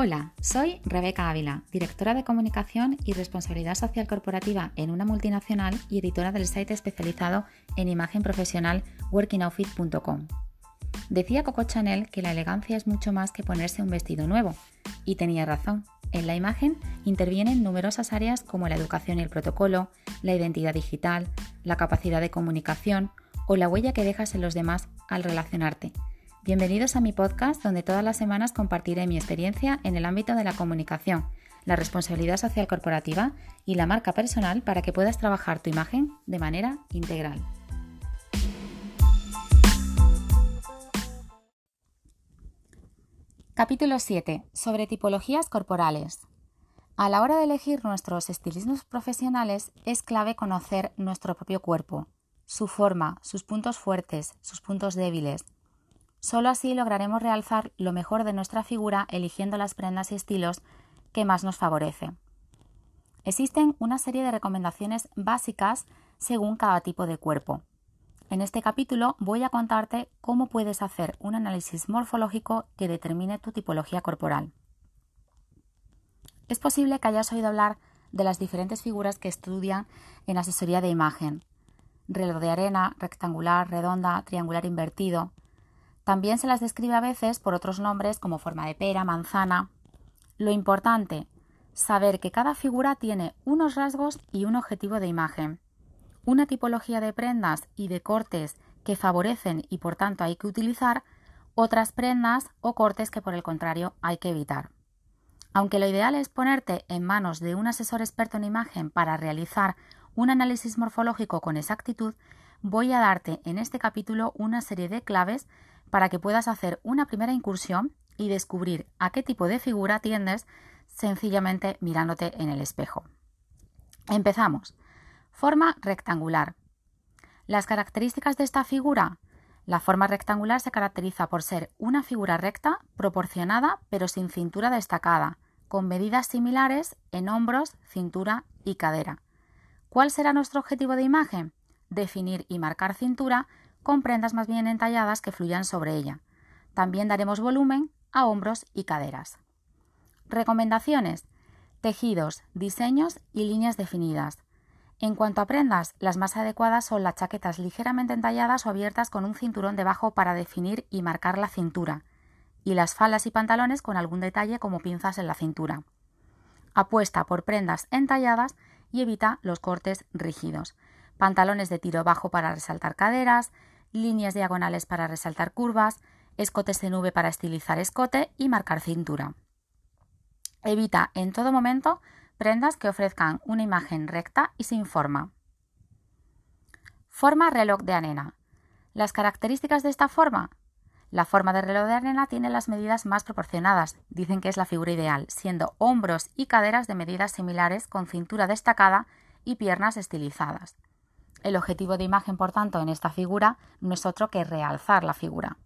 Hola, soy Rebeca Ávila, directora de comunicación y responsabilidad social corporativa en una multinacional y editora del site especializado en imagen profesional workingoutfit.com. Decía Coco Chanel que la elegancia es mucho más que ponerse un vestido nuevo, y tenía razón. En la imagen intervienen numerosas áreas como la educación y el protocolo, la identidad digital, la capacidad de comunicación o la huella que dejas en los demás al relacionarte Bienvenidos a mi podcast donde todas las semanas compartiré mi experiencia en el ámbito de la comunicación, la responsabilidad social corporativa y la marca personal para que puedas trabajar tu imagen de manera integral. Capítulo 7. Sobre tipologías corporales. A la hora de elegir nuestros estilismos profesionales es clave conocer nuestro propio cuerpo, su forma, sus puntos fuertes, sus puntos débiles, Solo así lograremos realzar lo mejor de nuestra figura eligiendo las prendas y estilos que más nos favorecen. Existen una serie de recomendaciones básicas según cada tipo de cuerpo. En este capítulo voy a contarte cómo puedes hacer un análisis morfológico que determine tu tipología corporal. Es posible que hayas oído hablar de las diferentes figuras que estudian en asesoría de imagen. Reloj de arena, rectangular, redonda, triangular invertido, también se las describe a veces por otros nombres como forma de pera, manzana. Lo importante, saber que cada figura tiene unos rasgos y un objetivo de imagen, una tipología de prendas y de cortes que favorecen y por tanto hay que utilizar, otras prendas o cortes que por el contrario hay que evitar. Aunque lo ideal es ponerte en manos de un asesor experto en imagen para realizar un análisis morfológico con exactitud, voy a darte en este capítulo una serie de claves para que puedas hacer una primera incursión y descubrir a qué tipo de figura tiendes sencillamente mirándote en el espejo. Empezamos. Forma rectangular. Las características de esta figura. La forma rectangular se caracteriza por ser una figura recta, proporcionada, pero sin cintura destacada, con medidas similares en hombros, cintura y cadera. ¿Cuál será nuestro objetivo de imagen? Definir y marcar cintura con prendas más bien entalladas que fluyan sobre ella. También daremos volumen a hombros y caderas. Recomendaciones. Tejidos, diseños y líneas definidas. En cuanto a prendas, las más adecuadas son las chaquetas ligeramente entalladas o abiertas con un cinturón debajo para definir y marcar la cintura, y las faldas y pantalones con algún detalle como pinzas en la cintura. Apuesta por prendas entalladas y evita los cortes rígidos. Pantalones de tiro bajo para resaltar caderas, líneas diagonales para resaltar curvas, escotes de nube para estilizar escote y marcar cintura. Evita en todo momento prendas que ofrezcan una imagen recta y sin forma. Forma reloj de arena. Las características de esta forma. La forma de reloj de arena tiene las medidas más proporcionadas, dicen que es la figura ideal, siendo hombros y caderas de medidas similares con cintura destacada y piernas estilizadas. El objetivo de imagen, por tanto, en esta figura no es otro que realzar la figura.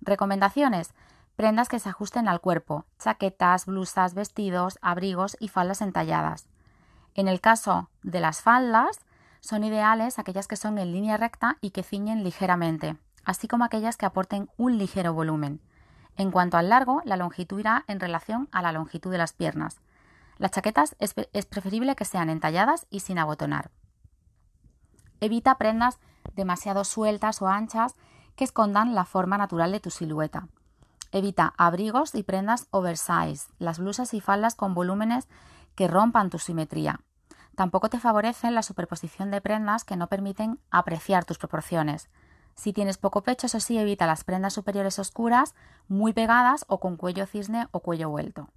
Recomendaciones. Prendas que se ajusten al cuerpo, chaquetas, blusas, vestidos, abrigos y faldas entalladas. En el caso de las faldas, son ideales aquellas que son en línea recta y que ciñen ligeramente, así como aquellas que aporten un ligero volumen. En cuanto al largo, la longitud irá en relación a la longitud de las piernas. Las chaquetas es, preferible que sean entalladas y sin abotonar. Evita prendas demasiado sueltas o anchas que escondan la forma natural de tu silueta. Evita abrigos y prendas oversize, las blusas y faldas con volúmenes que rompan tu simetría. Tampoco te favorecen la superposición de prendas que no permiten apreciar tus proporciones. Si tienes poco pecho, eso sí, evita las prendas superiores oscuras, muy pegadas o con cuello cisne o cuello vuelto.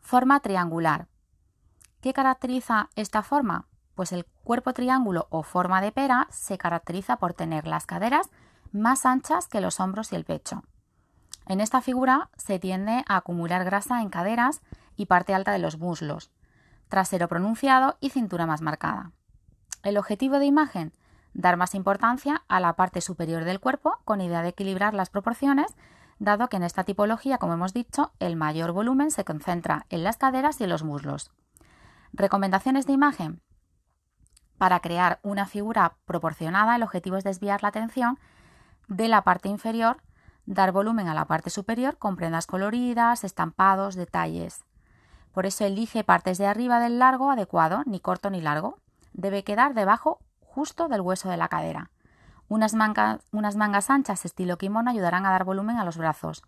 Forma triangular. ¿Qué caracteriza esta forma? Pues el cuerpo triángulo o forma de pera se caracteriza por tener las caderas más anchas que los hombros y el pecho. En esta figura se tiende a acumular grasa en caderas y parte alta de los muslos, trasero pronunciado y cintura más marcada. El objetivo de imagen, dar más importancia a la parte superior del cuerpo con idea de equilibrar las proporciones, dado que en esta tipología, como hemos dicho, el mayor volumen se concentra en las caderas y en los muslos. Recomendaciones de imagen. Para crear una figura proporcionada, el objetivo es desviar la atención de la parte inferior dar volumen a la parte superior con prendas coloridas, estampados, detalles. Por eso elige partes de arriba del largo adecuado, ni corto ni largo. Debe quedar debajo justo del hueso de la cadera. Unas, unas mangas anchas estilo kimono ayudarán a dar volumen a los brazos.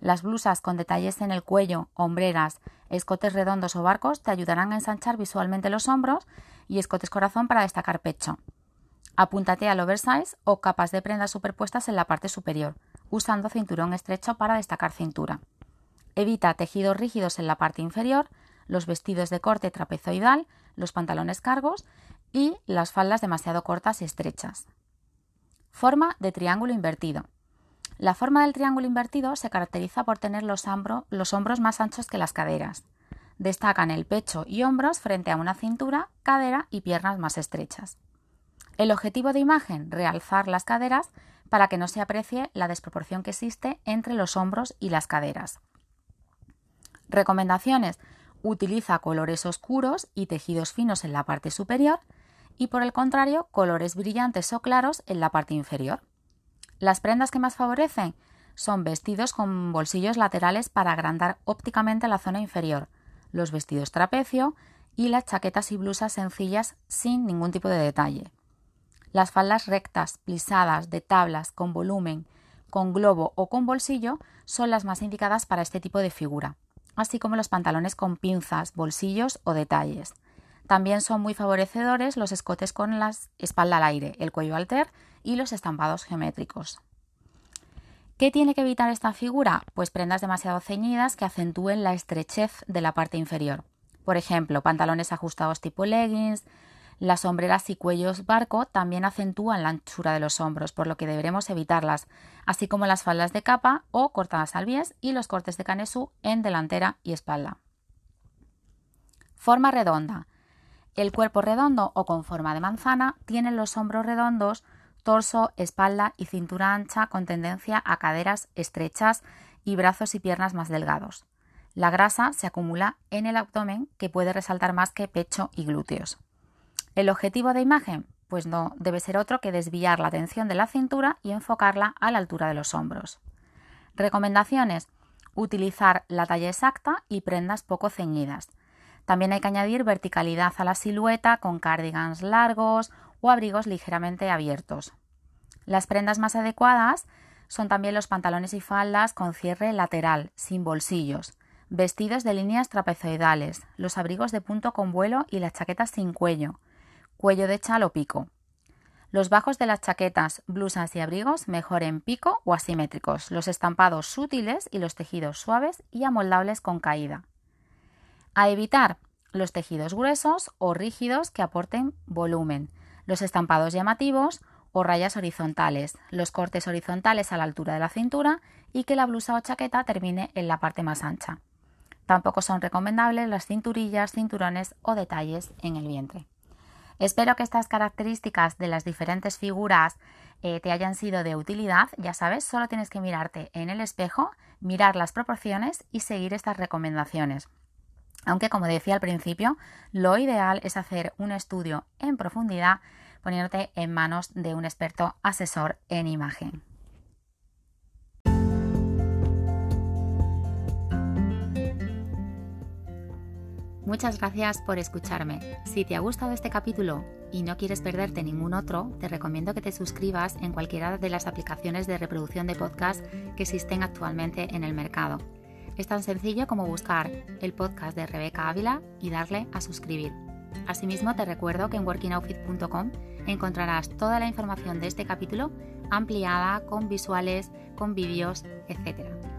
Las blusas con detalles en el cuello, hombreras, escotes redondos o barcos te ayudarán a ensanchar visualmente los hombros y escotes corazón para destacar pecho. Apúntate al oversize o capas de prendas superpuestas en la parte superior, usando cinturón estrecho para destacar cintura. Evita tejidos rígidos en la parte inferior, los vestidos de corte trapezoidal, los pantalones cargos y las faldas demasiado cortas y estrechas. Forma de triángulo invertido. La forma del triángulo invertido se caracteriza por tener los, los hombros más anchos que las caderas. Destacan el pecho y hombros frente a una cintura, cadera y piernas más estrechas. El objetivo de imagen, realzar las caderas para que no se aprecie la desproporción que existe entre los hombros y las caderas. Recomendaciones. Utiliza colores oscuros y tejidos finos en la parte superior y por el contrario colores brillantes o claros en la parte inferior. Las prendas que más favorecen son vestidos con bolsillos laterales para agrandar ópticamente la zona inferior, los vestidos trapecio y las chaquetas y blusas sencillas sin ningún tipo de detalle. Las faldas rectas, plisadas, de tablas, con volumen, con globo o con bolsillo son las más indicadas para este tipo de figura, así como los pantalones con pinzas, bolsillos o detalles. También son muy favorecedores los escotes con la espalda al aire, el cuello alter y los estampados geométricos. ¿Qué tiene que evitar esta figura? Pues prendas demasiado ceñidas que acentúen la estrechez de la parte inferior. Por ejemplo, pantalones ajustados tipo leggings, las sombreras y cuellos barco también acentúan la anchura de los hombros, por lo que deberemos evitarlas, así como las faldas de capa o cortadas al bies y los cortes de canesú en delantera y espalda. Forma redonda. El cuerpo redondo o con forma de manzana tiene los hombros redondos, torso, espalda y cintura ancha con tendencia a caderas estrechas y brazos y piernas más delgados. La grasa se acumula en el abdomen que puede resaltar más que pecho y glúteos. ¿El objetivo de imagen? Pues no debe ser otro que desviar la atención de la cintura y enfocarla a la altura de los hombros. Recomendaciones. Utilizar la talla exacta y prendas poco ceñidas. También hay que añadir verticalidad a la silueta con cardigans largos o abrigos ligeramente abiertos. Las prendas más adecuadas son también los pantalones y faldas con cierre lateral, sin bolsillos, vestidos de líneas trapezoidales, los abrigos de punto con vuelo y las chaquetas sin cuello, cuello de chal o pico. Los bajos de las chaquetas, blusas y abrigos mejor en pico o asimétricos, los estampados sutiles y los tejidos suaves y amoldables con caída. A evitar los tejidos gruesos o rígidos que aporten volumen, los estampados llamativos o rayas horizontales, los cortes horizontales a la altura de la cintura y que la blusa o chaqueta termine en la parte más ancha. Tampoco son recomendables las cinturillas, cinturones o detalles en el vientre. Espero que estas características de las diferentes figuras eh, te hayan sido de utilidad. Ya sabes, solo tienes que mirarte en el espejo, mirar las proporciones y seguir estas recomendaciones. Aunque, como decía al principio, lo ideal es hacer un estudio en profundidad poniéndote en manos de un experto asesor en imagen. Muchas gracias por escucharme. Si te ha gustado este capítulo y no quieres perderte ningún otro, te recomiendo que te suscribas en cualquiera de las aplicaciones de reproducción de podcast que existen actualmente en el mercado. Es tan sencillo como buscar el podcast de Rebeca Ávila y darle a suscribir. Asimismo, te recuerdo que en workingoutfit.com encontrarás toda la información de este capítulo ampliada con visuales, con vídeos, etc.